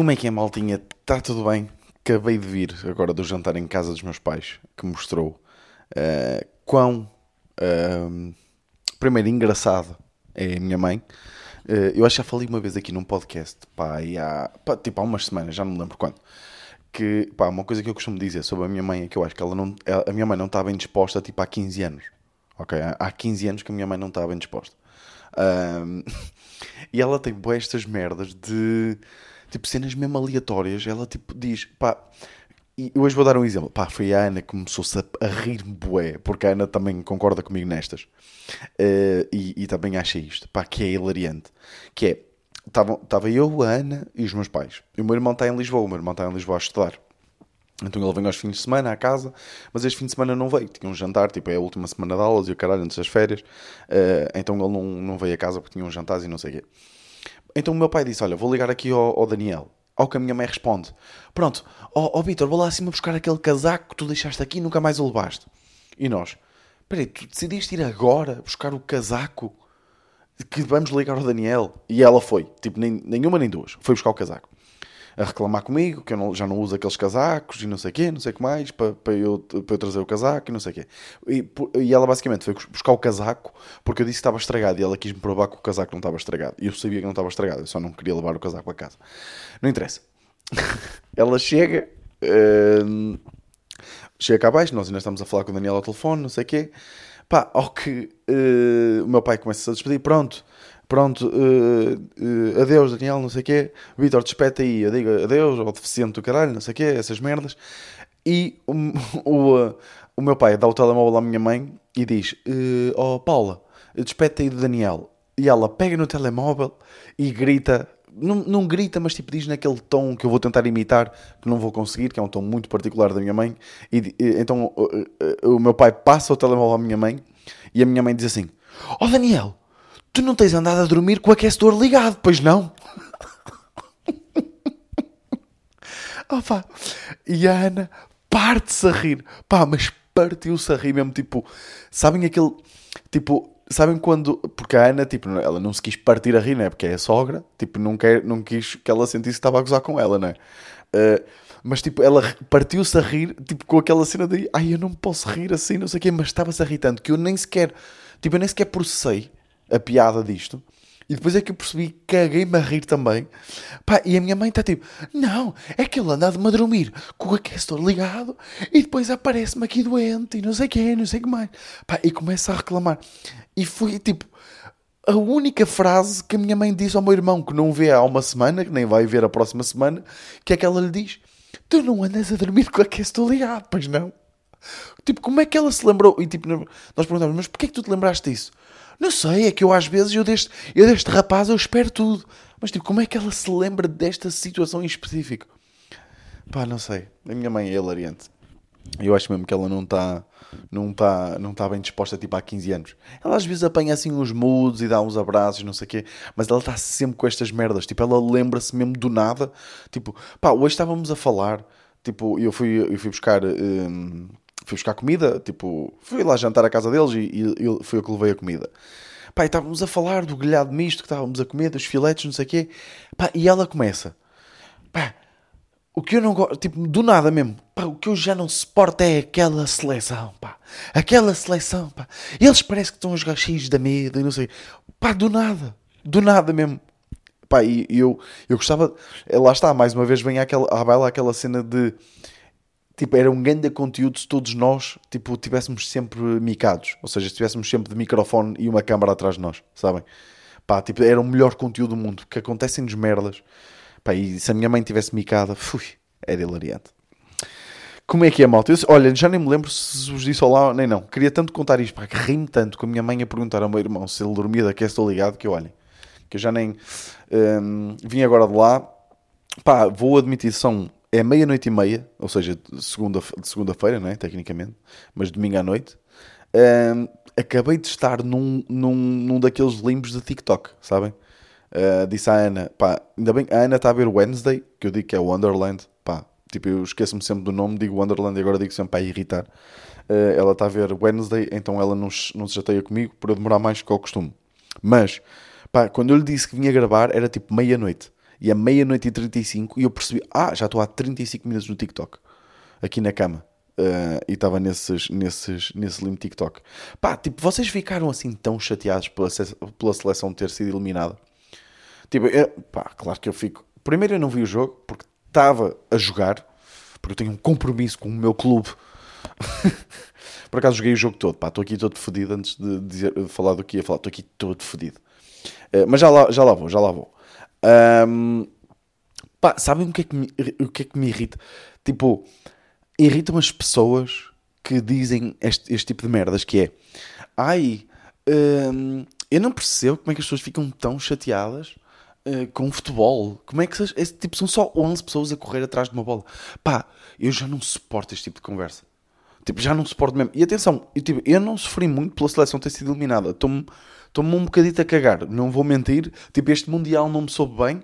Como é que é, maltinha? Está tudo bem? Acabei de vir agora do jantar em casa dos meus pais, que mostrou uh, quão, uh, primeiro, engraçado é a minha mãe. Uh, eu acho que já falei uma vez aqui num podcast, pá, há, pá, tipo há umas semanas, já não me lembro quando, que, pá, uma coisa que eu costumo dizer sobre a minha mãe é que eu acho que ela não, a minha mãe não está bem disposta, tipo, há 15 anos, ok? Há 15 anos que a minha mãe não está bem disposta. e ela tem boas estas merdas de tipo cenas mesmo aleatórias. Ela tipo diz, pá, e hoje vou dar um exemplo. Pá, foi a Ana que começou-se a, a rir-me bué, porque a Ana também concorda comigo nestas. Uh, e, e, também acha isto, pá, que é hilariante. Que é, estava eu, a Ana e os meus pais. E o meu irmão está em Lisboa, o meu irmão está em Lisboa a estudar. Então ele vem aos fins de semana à casa, mas este fim de semana não veio. Tinha um jantar, tipo, é a última semana de aulas e o caralho antes das férias. Uh, então ele não, não veio a casa porque tinha um jantar e não sei o quê. Então o meu pai disse: Olha, vou ligar aqui ao, ao Daniel. Ao que a minha mãe responde: Pronto, ó oh, oh, Vitor, vou lá acima buscar aquele casaco que tu deixaste aqui e nunca mais o levaste. E nós: Peraí, tu decidiste ir agora buscar o casaco que vamos ligar ao Daniel? E ela foi, tipo, nem, nenhuma nem duas, foi buscar o casaco a reclamar comigo que eu não, já não uso aqueles casacos e não sei o quê, não sei o que mais, para, para, eu, para eu trazer o casaco e não sei o quê. E, e ela basicamente foi buscar o casaco porque eu disse que estava estragado e ela quis-me provar que o casaco não estava estragado. E eu sabia que não estava estragado, eu só não queria levar o casaco a casa. Não interessa. ela chega, uh, chega cá abaixo, nós ainda estamos a falar com o Daniel ao telefone, não sei o quê. Pá, ao que uh, o meu pai começa a despedir, pronto, pronto, uh, uh, adeus Daniel, não sei o quê, Vitor, despete aí, eu digo adeus, ao deficiente do caralho, não sei o quê, essas merdas. E o, o, uh, o meu pai dá o telemóvel à minha mãe e diz: Oh Paula, despete aí do Daniel. E ela pega no telemóvel e grita, não, não grita, mas tipo diz naquele tom que eu vou tentar imitar, que não vou conseguir, que é um tom muito particular da minha mãe. E, então o, meu pai passa o telemóvel à minha mãe e a minha mãe diz assim: Oh Daniel, Tu não tens andado a dormir com o aquecedor ligado, pois não? Opa. E a Ana parte-se a rir. Pá, mas partiu-se a rir mesmo, tipo... Sabem aquele... Tipo, sabem quando... Porque a Ana, tipo, ela não se quis partir a rir, né? Porque é a sogra. Tipo, não, quer, não quis que ela sentisse que estava a gozar com ela, né? Uh, mas, tipo, ela partiu-se a rir, tipo, com aquela cena de... Ai, eu não posso rir assim, não sei o quê. Mas estava-se a rir tanto que eu nem sequer... Tipo, eu nem sequer processei a piada disto. E depois é que eu percebi, caguei-me a rir também. Pá, e a minha mãe está tipo, não, é que ele anda de me dormir com o aquecedor ligado e depois aparece-me aqui doente e não sei o que, não sei o que mais. Pá, e começa a reclamar. E foi tipo, a única frase que a minha mãe disse ao meu irmão, que não vê há uma semana, que nem vai ver a próxima semana, que é que ela lhe diz, tu não andas a dormir com o aquecedor ligado, pois não. Tipo, como é que ela se lembrou? E tipo, nós perguntamos, mas porquê é que tu te lembraste disso? Não sei, é que eu às vezes, eu deste, eu deste rapaz, eu espero tudo. Mas tipo, como é que ela se lembra desta situação em específico? Pá, não sei. A minha mãe é hilariante. Eu acho mesmo que ela não está não tá, não tá bem disposta tipo há 15 anos. Ela às vezes apanha assim uns moods e dá uns abraços, não sei o quê, mas ela está sempre com estas merdas. Tipo, ela lembra-se mesmo do nada. Tipo, pá, hoje estávamos a falar, tipo, eu fui, eu fui buscar hum, fui buscar comida, tipo, fui lá jantar à casa deles e, e, e fui eu que levei a comida. Pá, e estávamos a falar do grelhado misto que estávamos a comer, dos filetes, não sei o quê. Pá, e ela começa. Pá, o que eu não gosto, tipo, do nada mesmo. Pá, o que eu já não suporto é aquela seleção, pá. Aquela seleção, pá. Eles parecem que estão os gachis da medo e não sei. Pá, do nada. Do nada mesmo. Pá, e eu, eu gostava... Lá está, mais uma vez vem aquela, à baila aquela cena de tipo, era um grande conteúdo se todos nós, tipo, tivéssemos sempre micados. Ou seja, se tivéssemos sempre de microfone e uma câmara atrás de nós, sabem? Pá, tipo, era o melhor conteúdo do mundo. Que acontecem-nos merdas. Pá, e se a minha mãe tivesse micada, fui, era hilariante. Como é que é, malta? Eu, olha, já nem me lembro se vos disse olá, nem não. Queria tanto contar isto, pá, que ri-me tanto com a minha mãe a perguntar ao meu irmão se ele dormia daqui, estou ligado, que olhem, que eu já nem hum, vim agora de lá. Pá, vou admitir, são é meia-noite e meia, ou seja, de segunda-feira, segunda não é? Tecnicamente, mas domingo à noite. Um, acabei de estar num, num, num daqueles limbos de TikTok, sabem? Uh, disse à Ana, pá, ainda bem, a Ana está a ver Wednesday, que eu digo que é Wonderland, pá, tipo, eu esqueço-me sempre do nome, digo Wonderland e agora digo sempre para irritar. Uh, ela está a ver Wednesday, então ela não, não se chateia comigo eu demorar mais que ao costume. Mas, pá, quando eu lhe disse que vinha gravar, era tipo meia-noite. E é meia-noite e 35 e eu percebi, ah, já estou há 35 minutos no TikTok. Aqui na cama. Uh, e estava nesses, nesses, nesse limite TikTok. Pá, tipo, vocês ficaram assim tão chateados pela, pela seleção ter sido eliminada? Tipo, eu, pá, claro que eu fico. Primeiro eu não vi o jogo porque estava a jogar, porque eu tenho um compromisso com o meu clube. Por acaso joguei o jogo todo, pá, estou aqui todo fodido antes de, dizer, de falar do que ia falar, estou aqui todo fodido. Uh, mas já lá, já lá vou, já lá vou. Um, pá, sabem o que, é que me, o que é que me irrita? Tipo, irritam as pessoas que dizem este, este tipo de merdas, que é, ai, um, eu não percebo como é que as pessoas ficam tão chateadas uh, com futebol. Como é que esse tipo são só 11 pessoas a correr atrás de uma bola? Pá, eu já não suporto este tipo de conversa. Tipo, já não suporto mesmo. E atenção, eu, tipo, eu não sofri muito pela seleção ter sido eliminada. Estou-me um bocadito a cagar. Não vou mentir. Tipo, este Mundial não me soube bem.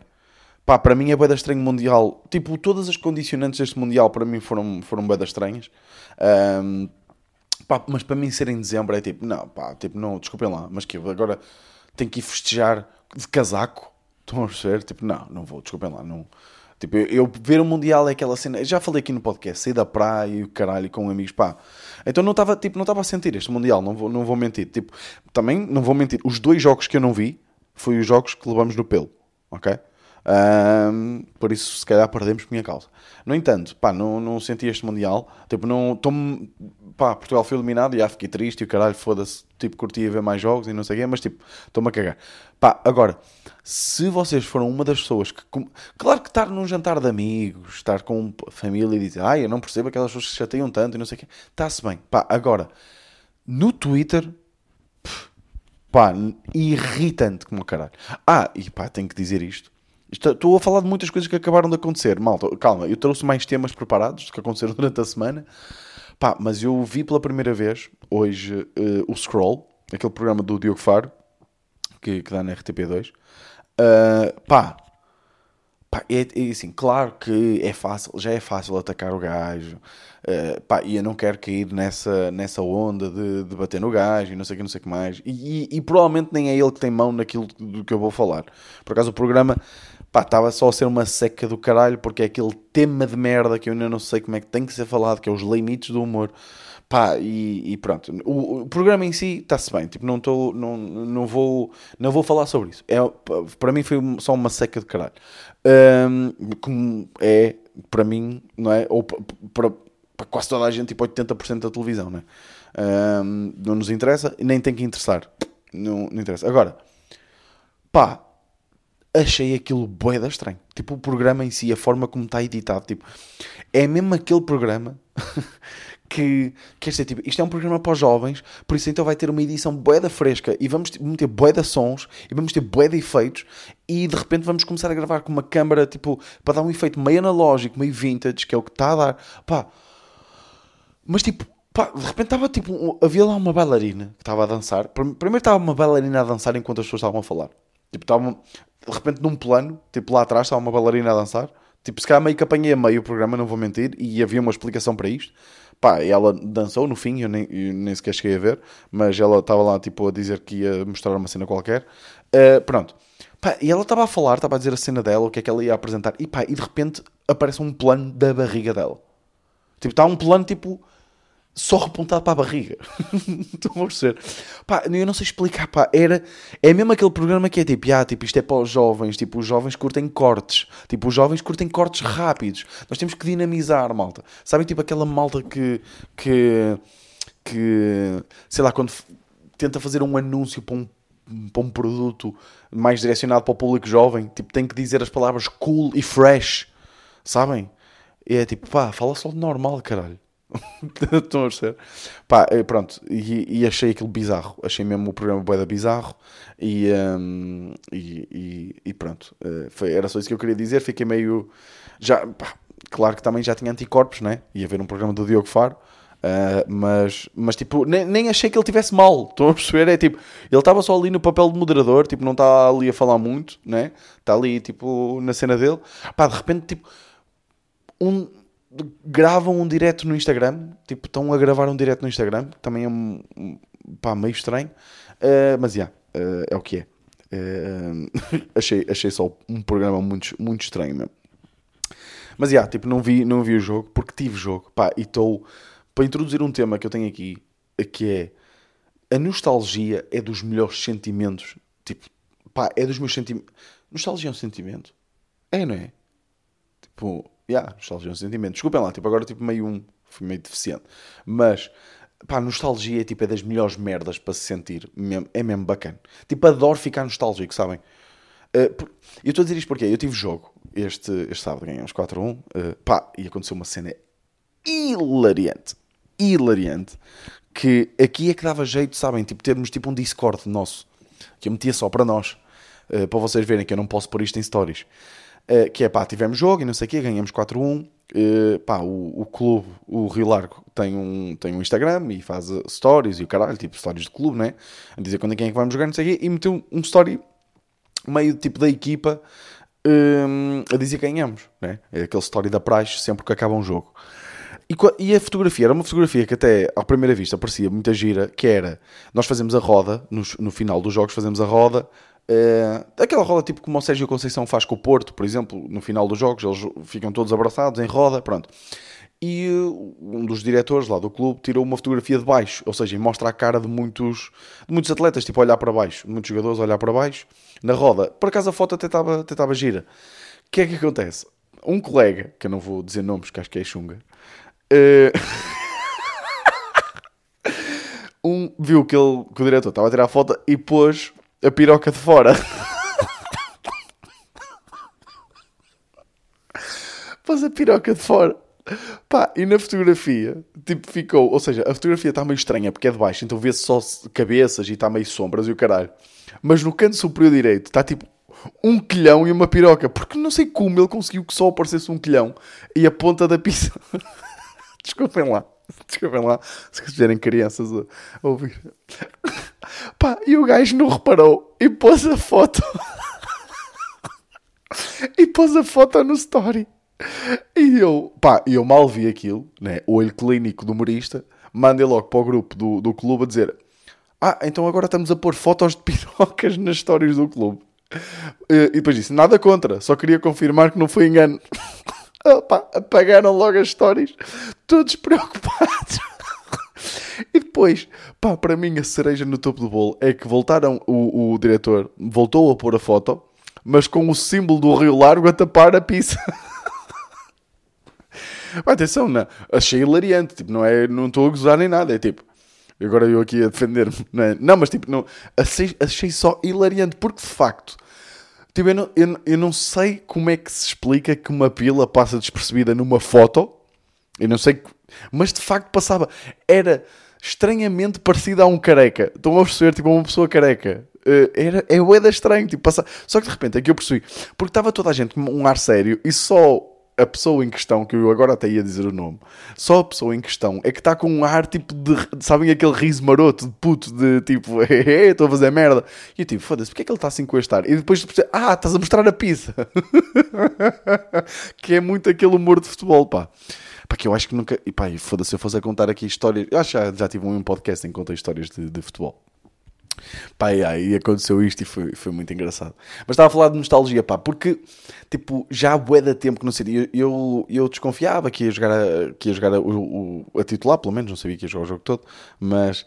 Pá, para mim é bué da estranho Mundial. Tipo, todas as condicionantes deste Mundial para mim foram, foram bué da estranhas. Um, pá, mas para mim ser em dezembro é tipo, não, pá, tipo, não, desculpem lá, mas que agora tenho que ir festejar de casaco. Estão a perceber? Tipo, não, não vou, desculpem lá, não. Tipo, eu, ver o Mundial é aquela cena. Já falei aqui no podcast, sair da praia e o caralho com amigos, pá. Então não estava tipo, não estava a sentir este Mundial, não vou, não vou mentir. Tipo, também não vou mentir. Os dois jogos que eu não vi foi os jogos que levamos no pelo, ok? Um, por isso, se calhar, perdemos por minha causa. No entanto, pá, não, não senti este Mundial. Tipo, não. Tomo, pá, Portugal foi eliminado e já fiquei triste e o caralho, foda-se. Tipo, curtia ver mais jogos e não sei o quê, mas tipo, estou-me a cagar. Pá, agora, se vocês foram uma das pessoas que. Claro que estar num jantar de amigos, estar com família e dizer, ai, eu não percebo aquelas pessoas que se chateiam tanto e não sei o quê, está-se bem. Pá, agora, no Twitter. Pá, irritante como caralho. Ah, e pá, tenho que dizer isto Estou a falar de muitas coisas que acabaram de acontecer. Malta, calma, eu trouxe mais temas preparados que aconteceram durante a semana. Pá, mas eu vi pela primeira vez hoje uh, o Scroll, aquele programa do Diogo Faro, que, que dá na RTP2. Uh, eh, pá, pá é, é, assim, claro que é fácil, já é fácil atacar o gajo. Uh, pá, e eu não quero cair nessa, nessa onda de, de bater no gajo e não sei o que, não sei que mais. E, e, e provavelmente nem é ele que tem mão naquilo do que eu vou falar. Por acaso o programa pá, estava só a ser uma seca do caralho, porque é aquele tema de merda que eu ainda não sei como é que tem que ser falado, que é os limites do humor. Pá, e, e pronto. O, o, programa em si está-se bem, tipo, não, tô, não, não, vou, não vou falar sobre isso. É, para mim foi só uma seca de caralho. Um, como é, para mim, não é? Ou para, quase toda a gente, tipo 80% da televisão, não é? Um, não nos interessa nem tem que interessar. Não, não interessa. Agora, pá, achei aquilo boeda estranho. Tipo, o programa em si, a forma como está editado, tipo, é mesmo aquele programa que, quer dizer, tipo, isto é um programa para os jovens, por isso então vai ter uma edição boeda fresca e vamos meter boeda sons e vamos ter boeda efeitos e de repente vamos começar a gravar com uma câmera, tipo, para dar um efeito meio analógico, meio vintage, que é o que está a dar. Pá, mas tipo, pá, de repente estava tipo, havia lá uma bailarina que estava a dançar. Primeiro estava uma bailarina a dançar enquanto as pessoas estavam a falar. Tipo, estavam, de repente num plano, tipo lá atrás estava uma bailarina a dançar. Tipo, se calhar meio que apanhei a meio o programa, não vou mentir, e havia uma explicação para isto. Pá, ela dançou no fim, eu nem, eu nem sequer cheguei a ver, mas ela estava lá tipo a dizer que ia mostrar uma cena qualquer. Uh, pronto. Pá, e ela estava a falar, estava a dizer a cena dela, o que é que ela ia apresentar, e pá, e de repente aparece um plano da barriga dela. Tipo, está um plano tipo só repontado para a barriga. Estão a perceber? Pá, eu não sei explicar, pá. Era, é mesmo aquele programa que é tipo, ah, tipo, isto é para os jovens. Tipo, os jovens curtem cortes. Tipo, os jovens curtem cortes rápidos. Nós temos que dinamizar, malta. Sabem, tipo, aquela malta que, que, que sei lá, quando tenta fazer um anúncio para um, para um produto mais direcionado para o público jovem, tipo, tem que dizer as palavras cool e fresh. Sabem? E é tipo, pá, fala só de normal, caralho. Estão a perceber? Pá, eh, pronto, e, e, achei aquilo bizarro. Achei mesmo o programa boeda bizarro. E, um, e, e, e, pronto, uh, foi, era só isso que eu queria dizer. Fiquei meio. Já, pá, claro que também já tinha anticorpos, né? Ia ver um programa do Diogo Faro. Uh, mas, mas tipo, nem, nem achei que ele tivesse mal. Estão a perceber? É tipo, ele estava só ali no papel de moderador, tipo, não está ali a falar muito, né? Está ali, tipo, na cena dele. Pá, de repente, tipo, um gravam um direto no Instagram, tipo, estão a gravar um direto no Instagram, também é um, pá, meio estranho, uh, mas yeah, uh, é o que é. Uh, achei, achei só um programa muito, muito estranho mesmo. Mas, yeah, tipo, não vi, não vi o jogo, porque tive jogo, pá, e estou... Para introduzir um tema que eu tenho aqui, que é... A nostalgia é dos melhores sentimentos, tipo, pá, é dos meus sentimentos... Nostalgia é um sentimento? É, não é? Tipo, yeah, nostalgia é um sentimento. Desculpem lá, tipo, agora, tipo, meio um... Fui meio deficiente. Mas Pá, nostalgia tipo, é das melhores merdas para se sentir. É mesmo bacana. Tipo, adoro ficar nostálgico, sabem? Uh. Eu estou a dizer isto porque eu tive jogo este, este sábado, ganhamos 4 a 1. Uh, pá, e aconteceu uma cena hilariante. Hilariante. Que aqui é que dava jeito, sabem? Tipo, termos tipo um Discord nosso. Que eu metia só para nós. Uh, para vocês verem que eu não posso pôr isto em stories. Uh, que é pá, tivemos jogo e não sei o quê, ganhamos 4 a 1. Uh, pá, o, o clube, o Rio Largo, tem um, tem um Instagram e faz uh, stories e o caralho, tipo stories de clube, né? A dizer quando é quem é que vamos jogar, não sei o quê, e meteu um story meio tipo da equipa um, a dizer quem ganhamos, né? É aquele story da praxe sempre que acaba um jogo. E, e, a fotografia era uma fotografia que até à primeira vista parecia muita gira, que era, nós fazemos a roda, no, no final dos jogos fazemos a roda, Uh, aquela roda tipo como o Sérgio Conceição faz com o Porto, por exemplo, no final dos jogos, eles ficam todos abraçados em roda, pronto. E uh, um dos diretores lá do clube tirou uma fotografia de baixo, ou seja, mostra a cara de muitos, de muitos atletas, tipo, olhar para baixo, muitos jogadores olhar para baixo, na roda. Por acaso a foto até estava até estava gira. O que é que acontece? Um colega, que eu não vou dizer nomes, que acho que é chunga, uh... um, viu que, ele, que o diretor estava a tirar a foto e pôs a piroca de fora. Pôs a piroca de fora. Pá, e na fotografia, tipo, ficou. Ou seja, a fotografia está meio estranha porque é de baixo, então vê-se só cabeças e está meio sombras e o caralho. Mas no canto superior direito está tipo um quilhão e uma piroca. Porque não sei como ele conseguiu que só aparecesse um quilhão e a ponta da pizza. Desculpem lá. Desculpem lá se tiverem crianças a ouvir. Pá, e o gajo não reparou e pôs a foto. e pôs a foto no story. E eu, pá, eu mal vi aquilo, né? O olho clínico do humorista. Mandei logo para o grupo do, do clube a dizer: Ah, então agora estamos a pôr fotos de pirocas nas histórias do clube. E depois disse: Nada contra, só queria confirmar que não foi engano. Opa, apagaram logo as histórias, todos preocupados. E depois, pá, para mim a cereja no topo do bolo é que voltaram, o, o diretor voltou a pôr a foto, mas com o símbolo do Rio Largo a tapar a pizza. Atenção, não, achei hilariante, tipo, não é, não estou a gozar nem nada, é tipo, agora eu aqui a defender-me, não é? Não, mas tipo, não, achei, achei só hilariante, porque de facto, tipo, eu não, eu, eu não sei como é que se explica que uma pila passa despercebida numa foto, eu não sei, mas de facto passava, era estranhamente parecida a um careca, estão a perceber, tipo, uma pessoa careca, Uh, era, é o estranho, tipo, passar. Só que de repente é que eu percebi, porque estava toda a gente com um ar sério e só a pessoa em questão, que eu agora até ia dizer o nome, só a pessoa em questão é que está com um ar tipo de, sabem aquele riso maroto de puto, de tipo, estou a fazer merda. E eu tipo, foda-se, porque é que ele está assim com este ar? E depois, ah, estás a mostrar a pizza. que é muito aquele humor de futebol, pá. Pá, que eu acho que nunca, e pá, foda-se, eu fosse a contar aqui histórias, eu acho que já, já tive um podcast em que contei histórias de, de futebol. Pá, e aí aconteceu isto e foi, foi muito engraçado. Mas estava a falar de nostalgia, pá, porque, tipo, já há bué tempo que não sei, eu, eu, eu desconfiava que ia jogar, a, que ia jogar a, o, a titular, pelo menos, não sabia que ia jogar o jogo todo, mas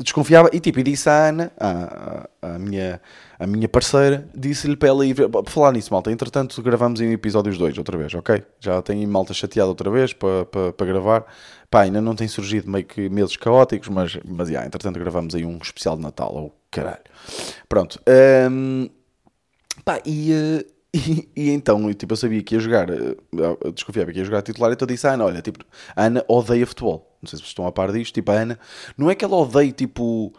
desconfiava e tipo, e disse à Ana, a, a, a minha, a minha parceira, disse-lhe para ela ir para falar nisso, malta. Entretanto, gravamos em episódios 2 outra vez, ok? Já tenho malta chateada outra vez para, para, para gravar. Pá, ainda não tem surgido meio que meses caóticos, mas, mas yeah, entretanto gravamos aí um especial de Natal, ou oh, caralho. Pronto. Um, pá, e, uh, e, e, então, tipo, eu sabia que ia jogar, uh, desconfiava que ia jogar titular, então disse à Ana, olha, tipo, a Ana odeia futebol. Não sei se estão a par disto, tipo, a Ana, não é que ela odeie, tipo,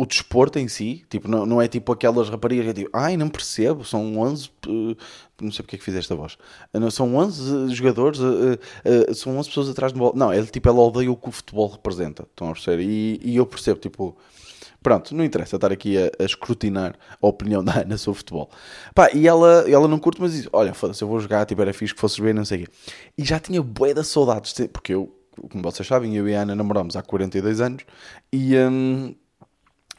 o desporto em si, tipo, não, não é tipo aquelas raparigas que é tipo, ai, não percebo, são 11, uh, não sei porque é que fizeste a voz, uh, são 11 jogadores, uh, são 11 pessoas atrás de bola. Não, é tipo, ela odeia o que o futebol representa, estão a perceber? E, e eu percebo, tipo, pronto, não interessa estar aqui a, a, escrutinar a opinião da Ana sobre futebol. Pá, e ela, ela não curte, mas diz, olha, foda-se, eu vou jogar, tipo, era fixe que fosses bem, não sei o quê. E já tinha bué de saudades, porque eu, como vocês sabem, eu e a Ana namoramos há 42 anos, e... Um,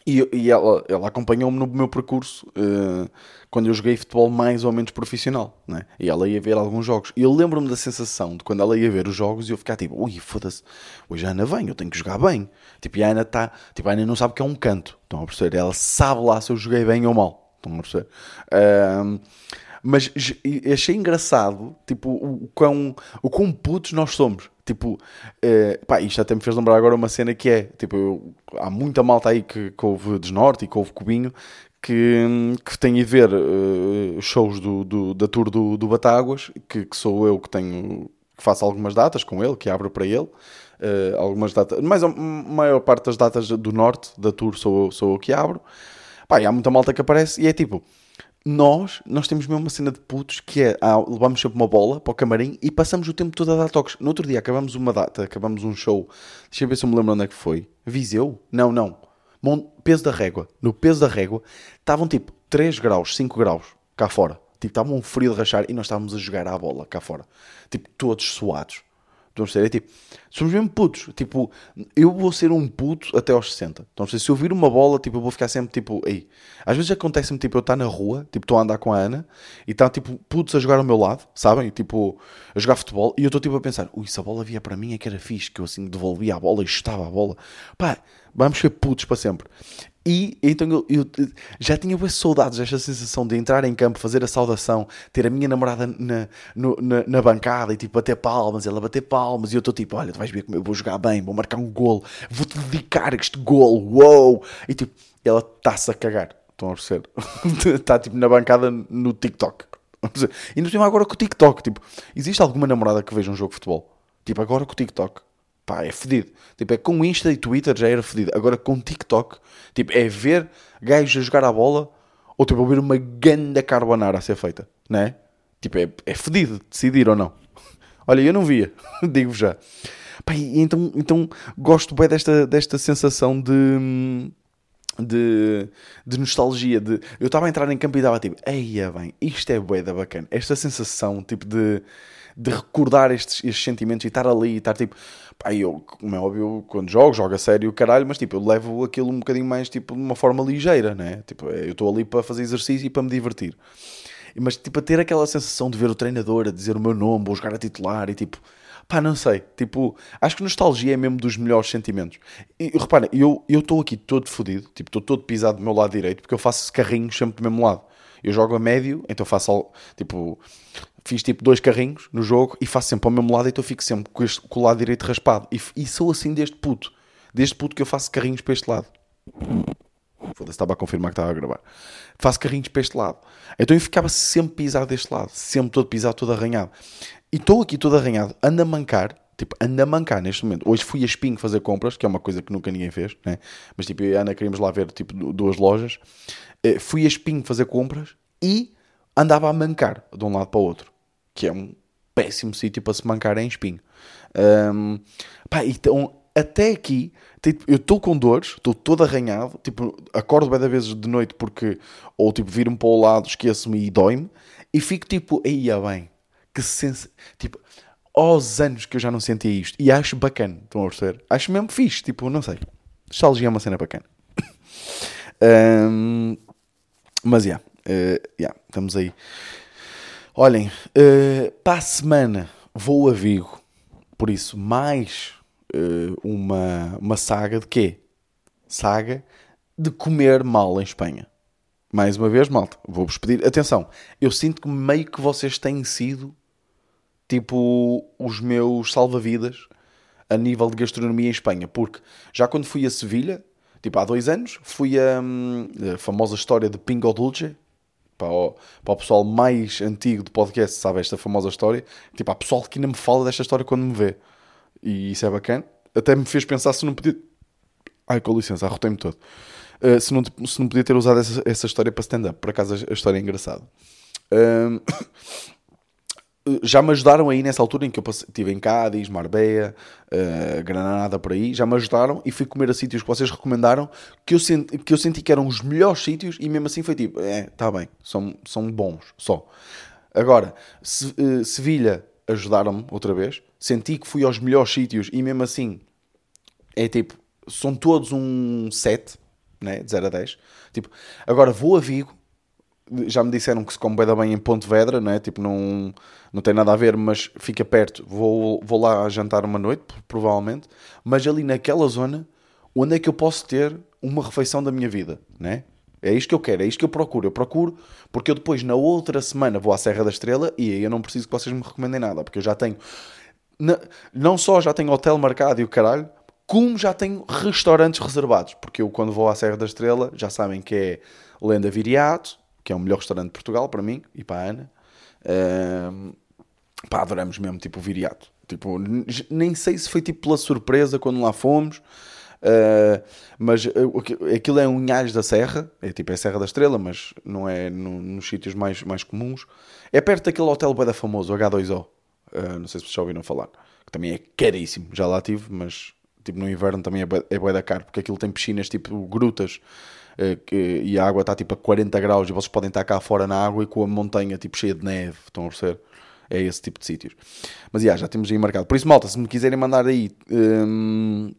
E, e ela, ela acompanhou-me no meu percurso uh, quando eu joguei futebol mais ou menos profissional, né? E ela ia ver alguns jogos. E eu lembro-me da sensação de quando ela ia ver os jogos e eu ficar tipo, ui, foda-se, hoje a Ana vem, eu tenho que jogar bem. Tipo, e a Ana está, tipo, a Ana não sabe o que é um canto, estão a perceber? Ela sabe lá se eu joguei bem ou mal, estão a perceber? Uh, mas achei engraçado, tipo, o quão, o quão putos nós somos. Tipo, uh, pá, isto até me fez lembrar agora uma cena que é, tipo, eu, há muita malta aí que, que ouve Desnorte e que ouve Cubinho que, que tem ido ver uh, shows do, do, da tour do, do Batáguas, que, que, sou eu que tenho, que faço algumas datas com ele, que abro para ele. Uh, algumas datas, mas a maior parte das datas do norte da tour sou, sou eu que abro. Pá, e há muita malta que aparece e é tipo, nós, nós temos mesmo uma cena de putos que é, ah, levamos sempre uma bola para o camarim e passamos o tempo todo a dar toques. No outro dia acabamos uma data, acabamos um show, deixa eu ver se eu me lembro onde é que foi. Viseu? Não, não. Peso da régua. No peso da régua estavam tipo 3 graus, 5 graus cá fora. Tipo, estavam um frio de rachar e nós estávamos a jogar à bola cá fora. Tipo, todos suados. Estão a ser? É tipo, somos mesmo putos. Tipo, eu vou ser um puto até aos 60. Então, se eu vir uma bola, tipo, eu vou ficar sempre tipo, aí. Às vezes acontece-me, tipo, eu estar na rua, tipo, estou a andar com a Ana e está, tipo, putos a jogar ao meu lado, sabem? Tipo, a jogar futebol e eu estou, tipo, a pensar, ui, se a bola via para mim é que era fixe, que eu assim devolvia a bola e estava a bola. Pá, vamos ser putos para sempre. E então eu, eu, já tinha saudades desta sensação de entrar em campo, fazer a saudação, ter a minha namorada na, no, na, na, bancada e tipo bater palmas, ela bater palmas, e eu estou tipo, olha, tu vais ver como eu vou jogar bem, vou marcar um golo, vou-te dedicar este golo, uou! E tipo, ela está-se a cagar, estão a perceber? está tipo na bancada no TikTok. E não agora com o TikTok, tipo, existe alguma namorada que veja um jogo de futebol? Tipo, agora com o TikTok pá, é fedido. Tipo, é com Insta e Twitter já era fedido. Agora com TikTok, tipo, é ver gajos a jogar a bola ou tipo, ouvir uma ganda carbonara a ser feita, né? Tipo, é, é fedido decidir ou não. Olha, eu não via, digo-vos já. Pá, então, então gosto bem desta, desta sensação de, de, de nostalgia. De, eu estava a entrar em campo e dava tipo, eia bem, isto é bué da bacana. Esta sensação, tipo, de, de recordar estes, estes sentimentos e estar ali e estar tipo, Pá, eu, como é óbvio, quando jogo, jogo a sério, caralho, mas tipo, eu levo aquilo um bocadinho mais, tipo, de uma forma ligeira, né? Tipo, é, eu estou ali para fazer exercício e para me divertir. Mas, tipo, a ter aquela sensação de ver o treinador a dizer o meu nome, ou jogar a titular e tipo, pá, não sei. Tipo, acho que nostalgia é mesmo dos melhores sentimentos. E repara, eu estou aqui todo fodido, tipo, estou todo pisado do meu lado direito, porque eu faço carrinhos sempre do mesmo lado. Eu jogo a médio, então faço, tipo, fiz tipo dois carrinhos no jogo e faço sempre ao mesmo lado, então fico sempre com, este, com o lado direito raspado. E, e sou assim deste puto. Deste puto que eu faço carrinhos para este lado. Foda-se, estava a confirmar que estava a gravar. Faço carrinhos para este lado. Então eu ficava sempre pisado deste lado. Sempre todo pisado, todo arranhado. E estou aqui todo arranhado. Ando a mancar. Tipo, ando a mancar neste momento. Hoje fui a Espinho fazer compras, que é uma coisa que nunca ninguém fez, né? Mas tipo, eu e a Ana queríamos lá ver tipo duas lojas. Eh, fui a Espinho fazer compras e andava a mancar de um lado para o outro, que é um péssimo sítio para se mancar em espinho. Um, pá, então, até aqui, tipo, eu estou com dores, estou todo arranhado, tipo, acordo bem da vezes de noite porque, ou tipo, viro-me para o lado, esqueço-me e dói-me, e fico tipo, aí bem, que sens... tipo, aos anos que eu já não sentia isto, e acho bacana, estão a perceber? Acho mesmo fixe, tipo, não sei, nostalgia é uma cena bacana. um, mas, yeah, Uh, yeah, estamos aí. Olhem, uh, para a semana vou a Vigo. Por isso, mais uh, uma, uma saga de quê? Saga de comer mal em Espanha. Mais uma vez, malta, vou-vos pedir. Atenção, eu sinto que meio que vocês têm sido tipo os meus salva-vidas a nível de gastronomia em Espanha. Porque já quando fui a Sevilha, tipo há dois anos, fui a, hum, a famosa história de Pingo Dulce, para o, para o pessoal mais antigo do podcast, sabe esta famosa história. Tipo, há pessoal que ainda me fala desta história quando me vê. E isso é bacana. Até me fez pensar se não podia. Ai, com licença, arrotei-me todo. Uh, se, não, se não podia ter usado essa, essa história para stand-up. Por acaso a, história é engraçada. Um... já me ajudaram aí nessa altura em que eu estive em Cádiz, Marbella, uh, Granada, por aí, já me ajudaram e fui comer a sítios que vocês recomendaram que eu, senti, que eu senti que eram os melhores sítios e mesmo assim foi tipo, é, tá bem, são, são bons, só. Agora, se, uh, Sevilha ajudaram-me outra vez, senti que fui aos melhores sítios e mesmo assim, é tipo, são todos um 7, né? de 0 a 10. Tipo, agora vou a Vigo, já me disseram que se come bem, bem em Pontevedra, né? tipo, não, não tem nada a ver, mas fica perto. Vou, vou lá jantar uma noite, provavelmente, mas ali naquela zona, onde é que eu posso ter uma refeição da minha vida, né? É isto que eu quero, é isto que eu procuro. Eu procuro porque eu depois, na outra semana, vou à Serra da Estrela e aí eu não preciso que vocês me recomendem nada, porque eu já tenho. Não só já tenho hotel marcado e o caralho, como já tenho restaurantes reservados. Porque eu, quando vou à Serra da Estrela, já sabem que é Lenda Viriato, que é o melhor restaurante de Portugal para mim e para a Ana. Um, pá, adoramos mesmo, tipo, o Viriato. Tipo, nem sei se foi tipo pela surpresa quando lá fomos. Uh, mas uh, aquilo é Unhais da Serra, é tipo é Serra da Estrela, mas não é no, nos sítios mais, mais comuns. É perto daquele hotel bem famoso, H2O. Uh, ah, não sei se vocês já ouviram falar. Que também é caríssimo. Já lá tive, mas tipo no inverno também é bué, é da caro, porque aquilo tem piscinas tipo grutas que, e a água está tipo a 40 graus e vocês podem estar cá fora na água e com a montanha tipo cheia de neve. Estão a perceber? É esse tipo de sítios. Mas yeah, já temos aí marcado. Por isso, malta, se me quiserem mandar aí hum,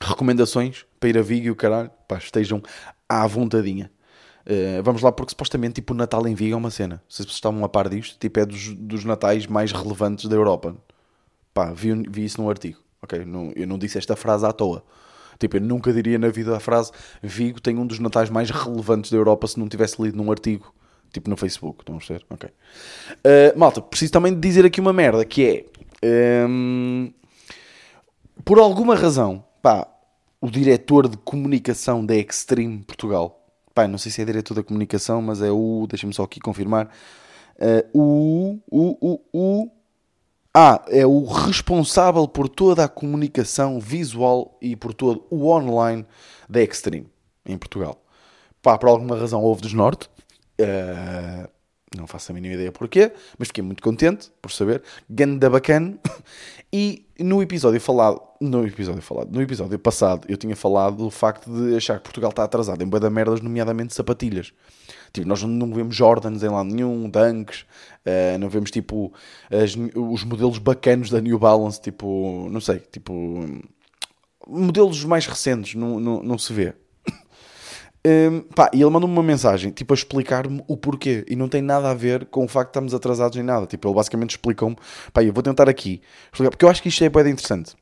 recomendações para ir a Vigo e o caralho, pá, estejam à vontadinha. Uh, vamos lá, porque supostamente tipo, o Natal em Vigo é uma cena. Se vocês estavam a par disto, tipo, é dos, dos natais mais relevantes da Europa. Pá, vi, vi isso num artigo. Ok, não, eu não disse esta frase à toa. Tipo, eu nunca diria na vida a frase Vigo tem um dos natais mais relevantes da Europa se não tivesse lido num artigo, tipo no Facebook. Estão a ver? Ok. Uh, malta, preciso também de dizer aqui uma merda que é. Um, por alguma razão, pá, o diretor de comunicação da Extreme Portugal. Pá, não sei se é diretor da comunicação, mas é o. Deixa-me só aqui confirmar. Uh, o, o, o, o. Ah, é o responsável por toda a comunicação visual e por todo o online da Extreme em Portugal. Pá, por alguma razão houve dos Norte. Uh, não faço a mínima ideia porquê, mas fiquei muito contente por saber. Ganda bacana. E no episódio falado, no episódio falado, no episódio passado, eu tinha falado do facto de achar que Portugal está atrasado em boa da merdas, nomeadamente sapatilhas. Tipo, nós não vemos Jordans em lado nenhum, Dunks, uh, não vemos tipo as, os modelos bacanos da New Balance, tipo, não sei, tipo modelos mais recentes, não, não, não se vê. Um, pá, e ele mandou-me uma mensagem, tipo, a explicar-me o porquê. E não tem nada a ver com o facto de estarmos atrasados em nada. Tipo, ele basicamente explicou-me. Pá, eu vou tentar aqui explicar, porque eu acho que isto é bem interessante.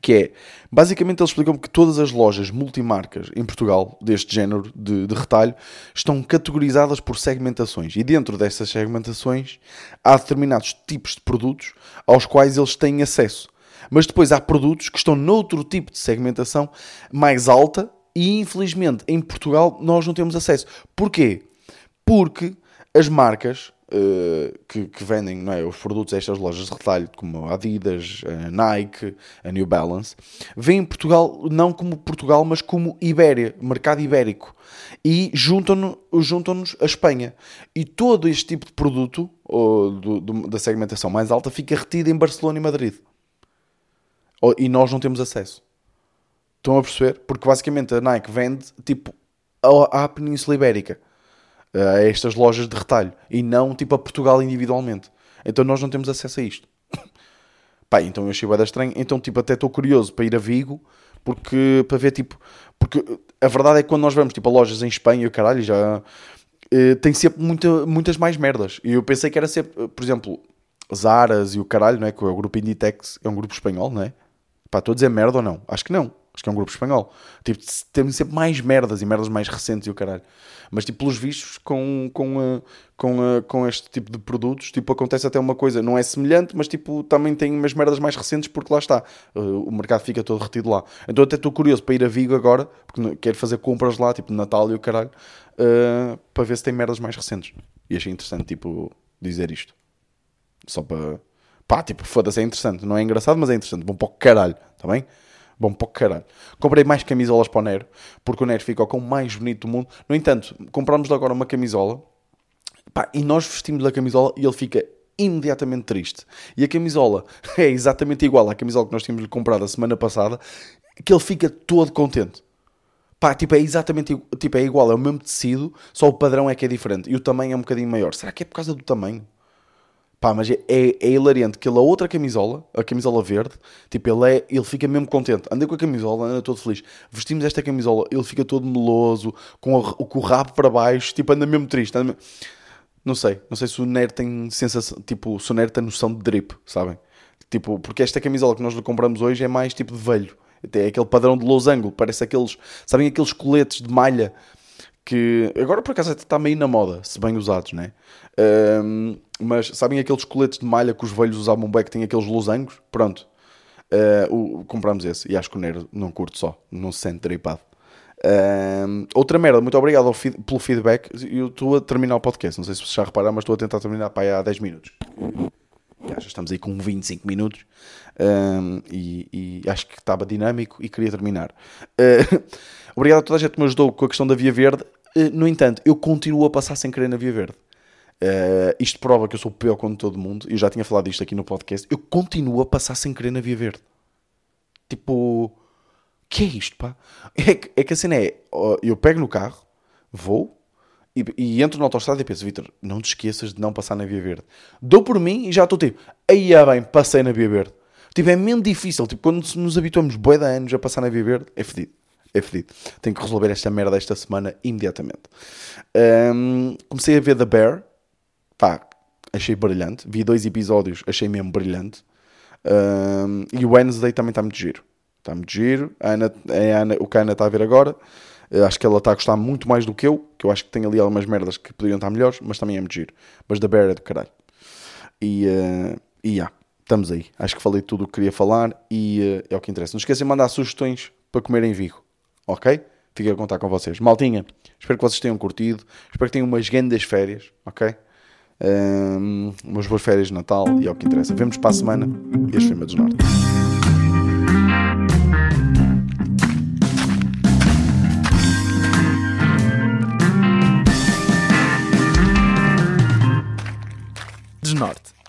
Que é, basicamente ele explicou-me que todas as lojas multimarcas em Portugal, deste género de, de retalho, estão categorizadas por segmentações. E dentro dessas segmentações há determinados tipos de produtos aos quais eles têm acesso. Mas depois há produtos que estão noutro tipo de segmentação mais alta e infelizmente em Portugal nós não temos acesso. Porquê? Porque as marcas uh, que, que, vendem não é, os produtos a estas lojas de retalho, como a Adidas, a Nike, a New Balance, vêm em Portugal não como Portugal, mas como Ibéria, mercado ibérico. E juntam-nos juntam a Espanha. E todo este tipo de produto, do, do, da segmentação mais alta, fica retido em Barcelona e Madrid. E nós não temos acesso. Estão a perceber? Porque basicamente a Nike vende tipo à, Península Ibérica, a estas lojas de retalho, e não tipo a Portugal individualmente. Então nós não temos acesso a isto. Pá, então eu achei bem estranho. Então, tipo, até estou curioso para ir a Vigo, porque para ver, tipo, porque a verdade é que quando nós vamos, tipo, a lojas em Espanha o caralho, já eh, tem sempre muita, muitas mais merdas. E eu pensei que era sempre, por exemplo, Zaras e o caralho, não é? Que é o grupo Inditex, é um grupo espanhol, não é? Pá, estou a dizer merda ou não? Acho que não. Acho que é um grupo espanhol. Tipo, temos sempre mais merdas e merdas mais recentes e o caralho. Mas, tipo, pelos vistos, com, com, uh, com, uh, com este tipo de produtos, tipo, acontece até uma coisa, não é semelhante, mas, tipo, também tem umas merdas mais recentes porque lá está. Uh, o mercado fica todo retido lá. Então, até estou curioso para ir a Vigo agora, porque quero fazer compras lá, tipo, Natal e o caralho, para ver se tem merdas mais recentes. E achei interessante, tipo, dizer isto. Só para. Pá, tipo, foda-se, é interessante. Não é engraçado, mas é interessante. Bom para o caralho, está bem? Bom para caralho. Comprei mais camisolas para o Nero, porque o Nero com o mais bonito do mundo. No entanto, comprámos agora uma camisola pá, e nós vestimos a camisola e ele fica imediatamente triste. E a camisola é exatamente igual à camisola que nós tínhamos comprado a semana passada, que ele fica todo contente. Pá, tipo, é exatamente tipo, é igual, é o mesmo tecido, só o padrão é que é diferente. E o tamanho é um bocadinho maior. Será que é por causa do tamanho? Pá, mas é, é, é hilariante que ele, a outra camisola, a camisola verde, tipo, ele, é, ele fica mesmo contente. Andei com a camisola, anda todo feliz. Vestimos esta camisola, ele fica todo meloso, com, a, com o rabo para baixo, tipo, anda mesmo triste. Anda mesmo... Não sei, não sei se o Nerd tem sensação, tipo, se o Nerd tem noção de drip, sabem? Tipo, porque esta camisola que nós lhe compramos hoje é mais tipo de velho. É aquele padrão de losango, parece aqueles, sabem aqueles coletes de malha que agora por acaso está meio na moda, se bem usados, né? Um, mas sabem aqueles coletes de malha que os velhos usavam bem, que têm aqueles losangos? Pronto, uh, o, compramos esse e acho que o Nero não curte só, não se sente dripado. Um, outra merda, muito obrigado feed, pelo feedback. Eu estou a terminar o podcast, não sei se vocês já repararam, mas estou a tentar terminar para há 10 minutos. Já, estamos aí com 25 minutos um, e, e, acho que estava dinâmico e queria terminar. Uh, obrigado a toda a gente que me ajudou com a questão da Via Verde. Uh, no entanto, eu continuo a passar sem querer na Via Verde. Uh, isto prova que eu sou pior quanto todo mundo. Eu já tinha falado disto aqui no podcast. Eu continuo a passar sem querer na Via Verde. Tipo, que é isto, pá? É que, é que a cena é: eu pego no carro, vou e, e entro na autostrada e penso, Vitor, não te esqueças de não passar na Via Verde. Dou por mim e já estou tipo, aí é bem, passei na Via Verde. Tipo, é mesmo difícil. Tipo, quando nos habituamos bué de anos a passar na Via Verde, é fedido. É fedido. Tenho que resolver esta merda esta semana imediatamente. Um, comecei a ver The Bear. Pá, achei brilhante. Vi dois episódios, achei mesmo brilhante. Um, e o Wednesday também está muito giro. Está muito giro. A Ana, a Ana, o que a Ana está a ver agora. Acho que ela está a gostar muito mais do que eu. Que eu acho que tem ali algumas merdas que poderiam estar melhores. Mas também é muito giro. Mas The Bear é do caralho. E, uh, e yeah, estamos aí. Acho que falei tudo o que queria falar. E uh, é o que interessa. Não esqueçam de mandar sugestões para comer em Vigo. Ok? Fiquei a contar com vocês. Maltinha, espero que vocês tenham curtido. Espero que tenham umas grandes férias. Ok? Um, umas boas férias de Natal e é o que interessa. Vemos para a semana. Este foi Medos Norte. Desnorte.